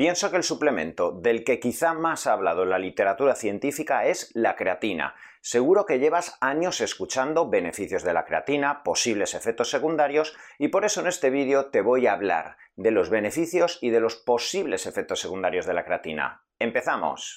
Pienso que el suplemento del que quizá más ha hablado en la literatura científica es la creatina. Seguro que llevas años escuchando beneficios de la creatina, posibles efectos secundarios, y por eso en este vídeo te voy a hablar de los beneficios y de los posibles efectos secundarios de la creatina. ¡Empezamos!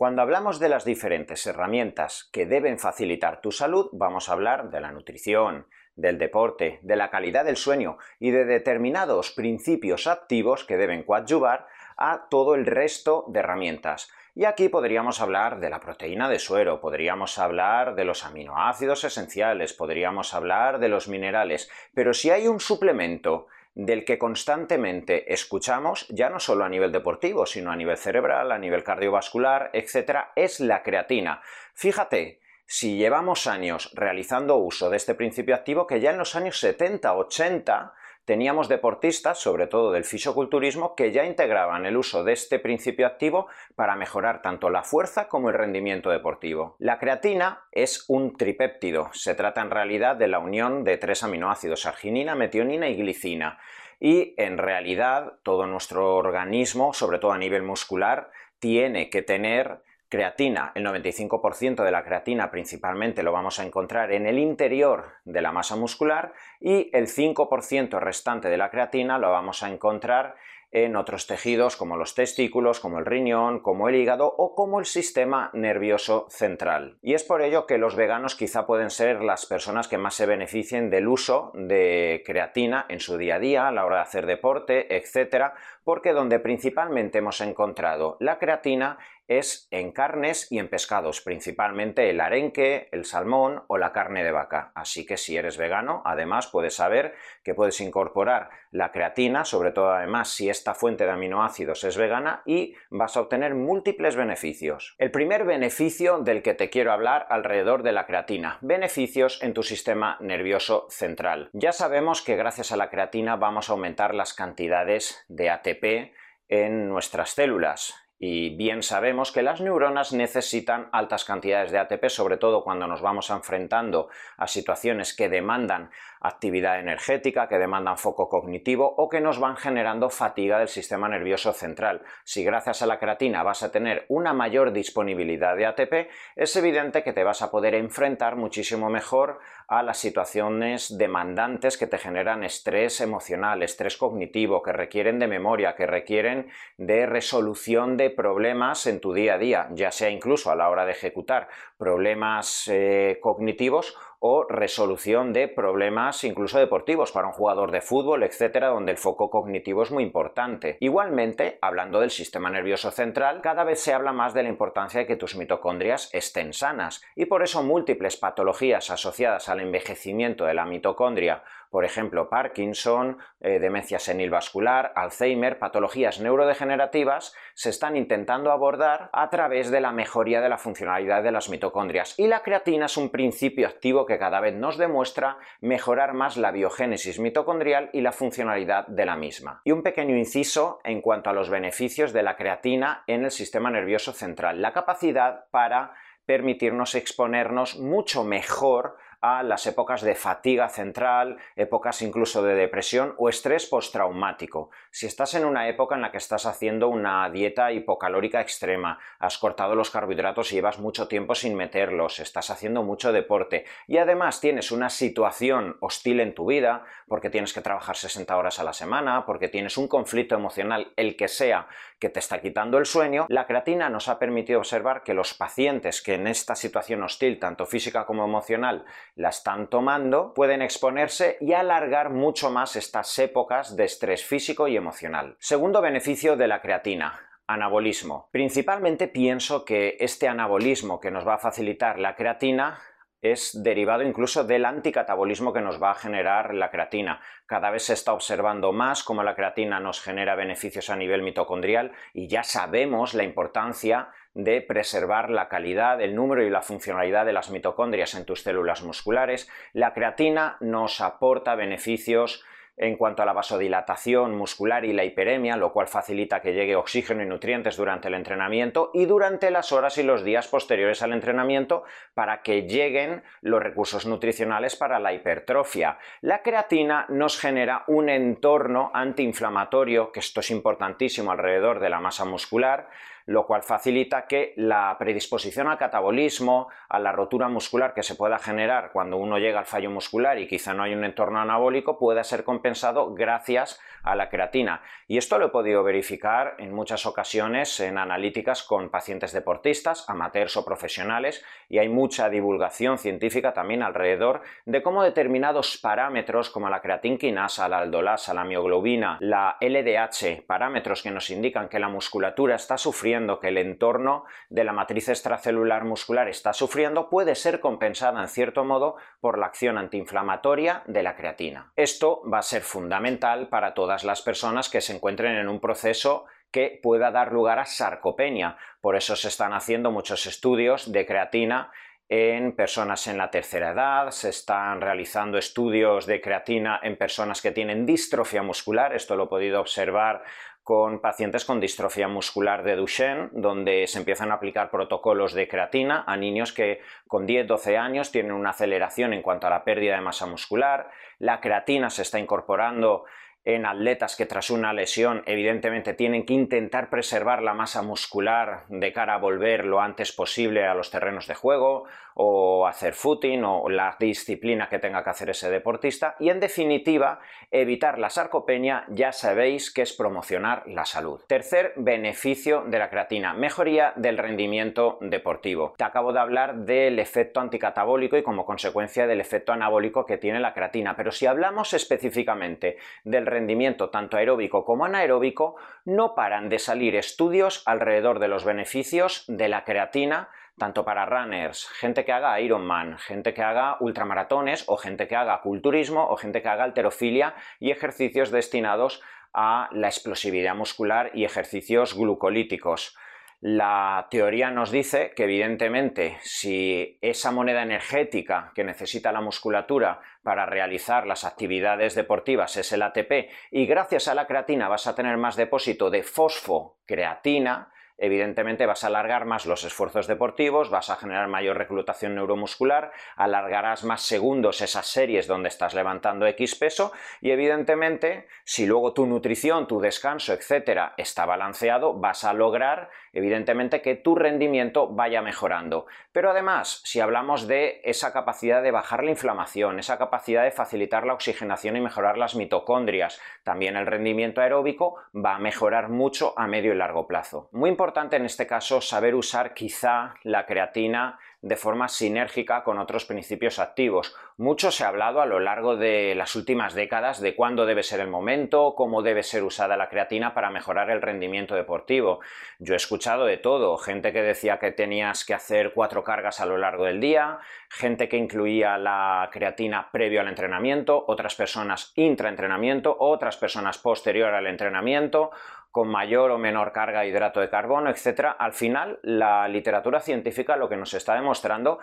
Cuando hablamos de las diferentes herramientas que deben facilitar tu salud, vamos a hablar de la nutrición, del deporte, de la calidad del sueño y de determinados principios activos que deben coadyuvar a todo el resto de herramientas. Y aquí podríamos hablar de la proteína de suero, podríamos hablar de los aminoácidos esenciales, podríamos hablar de los minerales, pero si hay un suplemento del que constantemente escuchamos, ya no solo a nivel deportivo, sino a nivel cerebral, a nivel cardiovascular, etc., es la creatina. Fíjate, si llevamos años realizando uso de este principio activo, que ya en los años 70, 80 teníamos deportistas, sobre todo del fisioculturismo, que ya integraban el uso de este principio activo para mejorar tanto la fuerza como el rendimiento deportivo. La creatina es un tripéptido, se trata en realidad de la unión de tres aminoácidos, arginina, metionina y glicina. Y en realidad todo nuestro organismo, sobre todo a nivel muscular, tiene que tener creatina, el 95% de la creatina principalmente lo vamos a encontrar en el interior de la masa muscular y el 5% restante de la creatina lo vamos a encontrar en otros tejidos como los testículos, como el riñón, como el hígado o como el sistema nervioso central. Y es por ello que los veganos quizá pueden ser las personas que más se beneficien del uso de creatina en su día a día, a la hora de hacer deporte, etcétera, porque donde principalmente hemos encontrado la creatina es en carnes y en pescados, principalmente el arenque, el salmón o la carne de vaca. Así que si eres vegano, además puedes saber que puedes incorporar la creatina, sobre todo además si esta fuente de aminoácidos es vegana y vas a obtener múltiples beneficios. El primer beneficio del que te quiero hablar alrededor de la creatina, beneficios en tu sistema nervioso central. Ya sabemos que gracias a la creatina vamos a aumentar las cantidades de ATP en nuestras células y bien sabemos que las neuronas necesitan altas cantidades de ATP, sobre todo cuando nos vamos enfrentando a situaciones que demandan actividad energética, que demandan foco cognitivo o que nos van generando fatiga del sistema nervioso central. Si gracias a la creatina vas a tener una mayor disponibilidad de ATP, es evidente que te vas a poder enfrentar muchísimo mejor a las situaciones demandantes que te generan estrés emocional, estrés cognitivo, que requieren de memoria, que requieren de resolución de problemas en tu día a día, ya sea incluso a la hora de ejecutar problemas eh, cognitivos o resolución de problemas incluso deportivos para un jugador de fútbol, etcétera, donde el foco cognitivo es muy importante. Igualmente, hablando del sistema nervioso central, cada vez se habla más de la importancia de que tus mitocondrias estén sanas y por eso múltiples patologías asociadas al envejecimiento de la mitocondria por ejemplo, Parkinson, eh, demencia senil vascular, Alzheimer, patologías neurodegenerativas, se están intentando abordar a través de la mejoría de la funcionalidad de las mitocondrias. Y la creatina es un principio activo que cada vez nos demuestra mejorar más la biogénesis mitocondrial y la funcionalidad de la misma. Y un pequeño inciso en cuanto a los beneficios de la creatina en el sistema nervioso central. La capacidad para permitirnos exponernos mucho mejor a las épocas de fatiga central, épocas incluso de depresión o estrés postraumático. Si estás en una época en la que estás haciendo una dieta hipocalórica extrema, has cortado los carbohidratos y llevas mucho tiempo sin meterlos, estás haciendo mucho deporte y además tienes una situación hostil en tu vida, porque tienes que trabajar 60 horas a la semana, porque tienes un conflicto emocional, el que sea, que te está quitando el sueño, la creatina nos ha permitido observar que los pacientes que en esta situación hostil, tanto física como emocional, la están tomando, pueden exponerse y alargar mucho más estas épocas de estrés físico y emocional. Segundo beneficio de la creatina, anabolismo. Principalmente pienso que este anabolismo que nos va a facilitar la creatina es derivado incluso del anticatabolismo que nos va a generar la creatina. Cada vez se está observando más cómo la creatina nos genera beneficios a nivel mitocondrial y ya sabemos la importancia de preservar la calidad, el número y la funcionalidad de las mitocondrias en tus células musculares. La creatina nos aporta beneficios en cuanto a la vasodilatación muscular y la hiperemia, lo cual facilita que llegue oxígeno y nutrientes durante el entrenamiento y durante las horas y los días posteriores al entrenamiento para que lleguen los recursos nutricionales para la hipertrofia. La creatina nos genera un entorno antiinflamatorio, que esto es importantísimo alrededor de la masa muscular, lo cual facilita que la predisposición al catabolismo, a la rotura muscular que se pueda generar cuando uno llega al fallo muscular y quizá no hay un entorno anabólico, pueda ser compensado gracias a la creatina. Y esto lo he podido verificar en muchas ocasiones en analíticas con pacientes deportistas, amateurs o profesionales, y hay mucha divulgación científica también alrededor de cómo determinados parámetros como la creatinquinasa, la aldolasa, la mioglobina, la LDH, parámetros que nos indican que la musculatura está sufriendo que el entorno de la matriz extracelular muscular está sufriendo puede ser compensada en cierto modo por la acción antiinflamatoria de la creatina. Esto va a ser fundamental para todas las personas que se encuentren en un proceso que pueda dar lugar a sarcopenia. Por eso se están haciendo muchos estudios de creatina en personas en la tercera edad, se están realizando estudios de creatina en personas que tienen distrofia muscular, esto lo he podido observar con pacientes con distrofia muscular de Duchenne, donde se empiezan a aplicar protocolos de creatina a niños que con 10-12 años tienen una aceleración en cuanto a la pérdida de masa muscular. La creatina se está incorporando en atletas que tras una lesión evidentemente tienen que intentar preservar la masa muscular de cara a volver lo antes posible a los terrenos de juego o hacer footing o la disciplina que tenga que hacer ese deportista y en definitiva evitar la sarcopenia ya sabéis que es promocionar la salud. Tercer beneficio de la creatina, mejoría del rendimiento deportivo. Te acabo de hablar del efecto anticatabólico y como consecuencia del efecto anabólico que tiene la creatina, pero si hablamos específicamente del rendimiento tanto aeróbico como anaeróbico, no paran de salir estudios alrededor de los beneficios de la creatina tanto para runners, gente que haga Ironman, gente que haga ultramaratones o gente que haga culturismo o gente que haga alterofilia y ejercicios destinados a la explosividad muscular y ejercicios glucolíticos. La teoría nos dice que evidentemente si esa moneda energética que necesita la musculatura para realizar las actividades deportivas es el ATP y gracias a la creatina vas a tener más depósito de fosfocreatina, evidentemente vas a alargar más los esfuerzos deportivos, vas a generar mayor reclutación neuromuscular, alargarás más segundos esas series donde estás levantando X peso y evidentemente si luego tu nutrición, tu descanso, etcétera, está balanceado, vas a lograr evidentemente que tu rendimiento vaya mejorando. Pero además, si hablamos de esa capacidad de bajar la inflamación, esa capacidad de facilitar la oxigenación y mejorar las mitocondrias, también el rendimiento aeróbico va a mejorar mucho a medio y largo plazo. Muy importante en este caso saber usar quizá la creatina de forma sinérgica con otros principios activos. Mucho se ha hablado a lo largo de las últimas décadas de cuándo debe ser el momento, cómo debe ser usada la creatina para mejorar el rendimiento deportivo. Yo he escuchado de todo, gente que decía que tenías que hacer cuatro cargas a lo largo del día, gente que incluía la creatina previo al entrenamiento, otras personas intraentrenamiento, otras personas posterior al entrenamiento, con mayor o menor carga de hidrato de carbono, etc. Al final, la literatura científica lo que nos está demostrando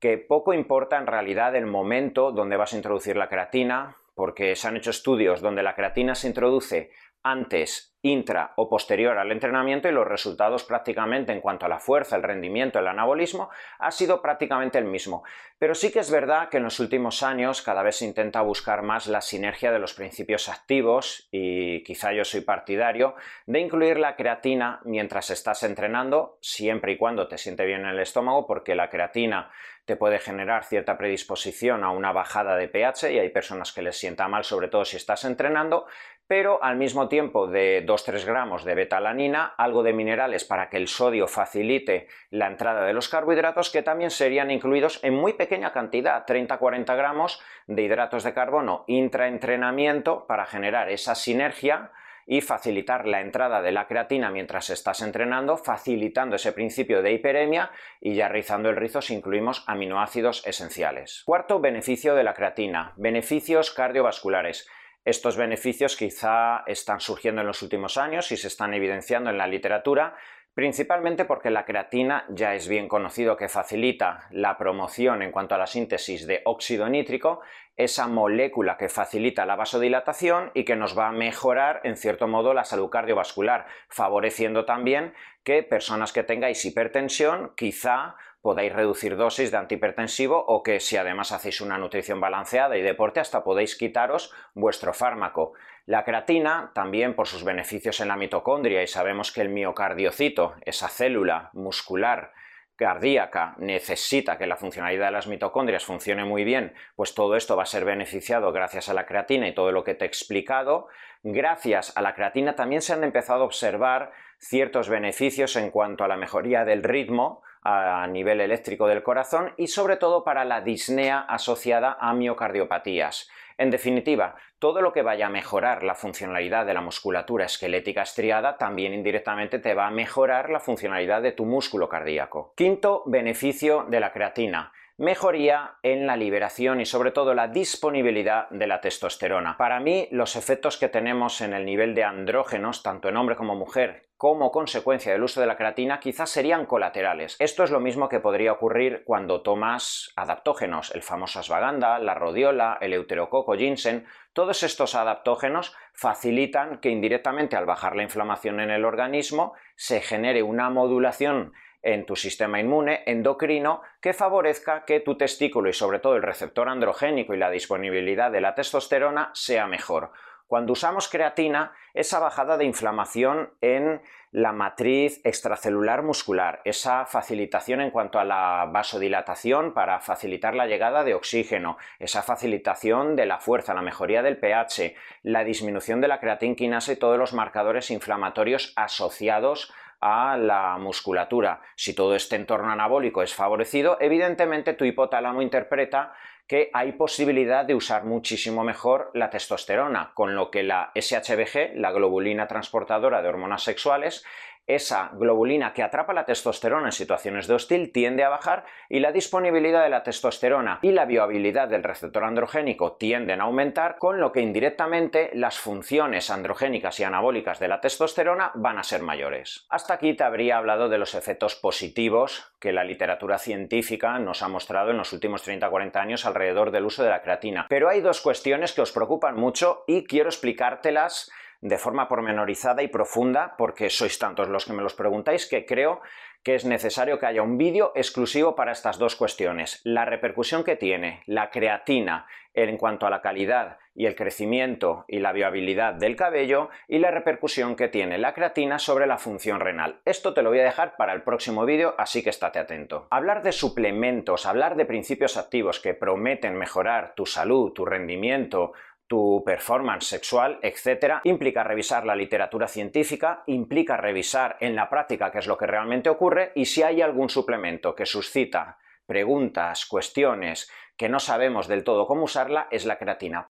que poco importa en realidad el momento donde vas a introducir la creatina, porque se han hecho estudios donde la creatina se introduce antes, intra o posterior al entrenamiento y los resultados prácticamente en cuanto a la fuerza, el rendimiento, el anabolismo ha sido prácticamente el mismo. Pero sí que es verdad que en los últimos años cada vez se intenta buscar más la sinergia de los principios activos y quizá yo soy partidario de incluir la creatina mientras estás entrenando, siempre y cuando te siente bien en el estómago, porque la creatina te puede generar cierta predisposición a una bajada de pH y hay personas que les sienta mal, sobre todo si estás entrenando, pero al mismo tiempo de 2-3 gramos de betalanina, algo de minerales para que el sodio facilite la entrada de los carbohidratos que también serían incluidos en muy pequeña cantidad, 30-40 gramos de hidratos de carbono intraentrenamiento para generar esa sinergia y facilitar la entrada de la creatina mientras estás entrenando, facilitando ese principio de hiperemia y ya rizando el rizo si incluimos aminoácidos esenciales. Cuarto beneficio de la creatina, beneficios cardiovasculares. Estos beneficios quizá están surgiendo en los últimos años y se están evidenciando en la literatura, principalmente porque la creatina ya es bien conocido que facilita la promoción en cuanto a la síntesis de óxido nítrico, esa molécula que facilita la vasodilatación y que nos va a mejorar en cierto modo la salud cardiovascular, favoreciendo también que personas que tengáis hipertensión quizá podáis reducir dosis de antihipertensivo o que si además hacéis una nutrición balanceada y deporte hasta podéis quitaros vuestro fármaco. La creatina, también por sus beneficios en la mitocondria, y sabemos que el miocardiocito, esa célula muscular cardíaca necesita que la funcionalidad de las mitocondrias funcione muy bien, pues todo esto va a ser beneficiado gracias a la creatina y todo lo que te he explicado. Gracias a la creatina también se han empezado a observar ciertos beneficios en cuanto a la mejoría del ritmo a nivel eléctrico del corazón y sobre todo para la disnea asociada a miocardiopatías. En definitiva, todo lo que vaya a mejorar la funcionalidad de la musculatura esquelética estriada también indirectamente te va a mejorar la funcionalidad de tu músculo cardíaco. Quinto beneficio de la creatina mejoría en la liberación y sobre todo la disponibilidad de la testosterona. Para mí, los efectos que tenemos en el nivel de andrógenos, tanto en hombre como mujer, como consecuencia del uso de la creatina, quizás serían colaterales. Esto es lo mismo que podría ocurrir cuando tomas adaptógenos, el famoso asvaganda, la rodiola, el euterococo ginseng, todos estos adaptógenos facilitan que indirectamente al bajar la inflamación en el organismo se genere una modulación en tu sistema inmune endocrino que favorezca que tu testículo y sobre todo el receptor androgénico y la disponibilidad de la testosterona sea mejor. Cuando usamos creatina, esa bajada de inflamación en la matriz extracelular muscular, esa facilitación en cuanto a la vasodilatación para facilitar la llegada de oxígeno, esa facilitación de la fuerza, la mejoría del pH, la disminución de la creatinquinasa y todos los marcadores inflamatorios asociados a la musculatura. Si todo este entorno anabólico es favorecido, evidentemente tu hipotálamo interpreta que hay posibilidad de usar muchísimo mejor la testosterona, con lo que la SHBG, la globulina transportadora de hormonas sexuales, esa globulina que atrapa la testosterona en situaciones de hostil tiende a bajar y la disponibilidad de la testosterona y la viabilidad del receptor androgénico tienden a aumentar, con lo que indirectamente las funciones androgénicas y anabólicas de la testosterona van a ser mayores. Hasta aquí te habría hablado de los efectos positivos que la literatura científica nos ha mostrado en los últimos 30-40 años alrededor del uso de la creatina. Pero hay dos cuestiones que os preocupan mucho y quiero explicártelas de forma pormenorizada y profunda, porque sois tantos los que me los preguntáis que creo que es necesario que haya un vídeo exclusivo para estas dos cuestiones. La repercusión que tiene la creatina en cuanto a la calidad y el crecimiento y la viabilidad del cabello y la repercusión que tiene la creatina sobre la función renal. Esto te lo voy a dejar para el próximo vídeo, así que estate atento. Hablar de suplementos, hablar de principios activos que prometen mejorar tu salud, tu rendimiento, tu performance sexual, etc., implica revisar la literatura científica, implica revisar en la práctica qué es lo que realmente ocurre y si hay algún suplemento que suscita preguntas, cuestiones que no sabemos del todo cómo usarla, es la creatina.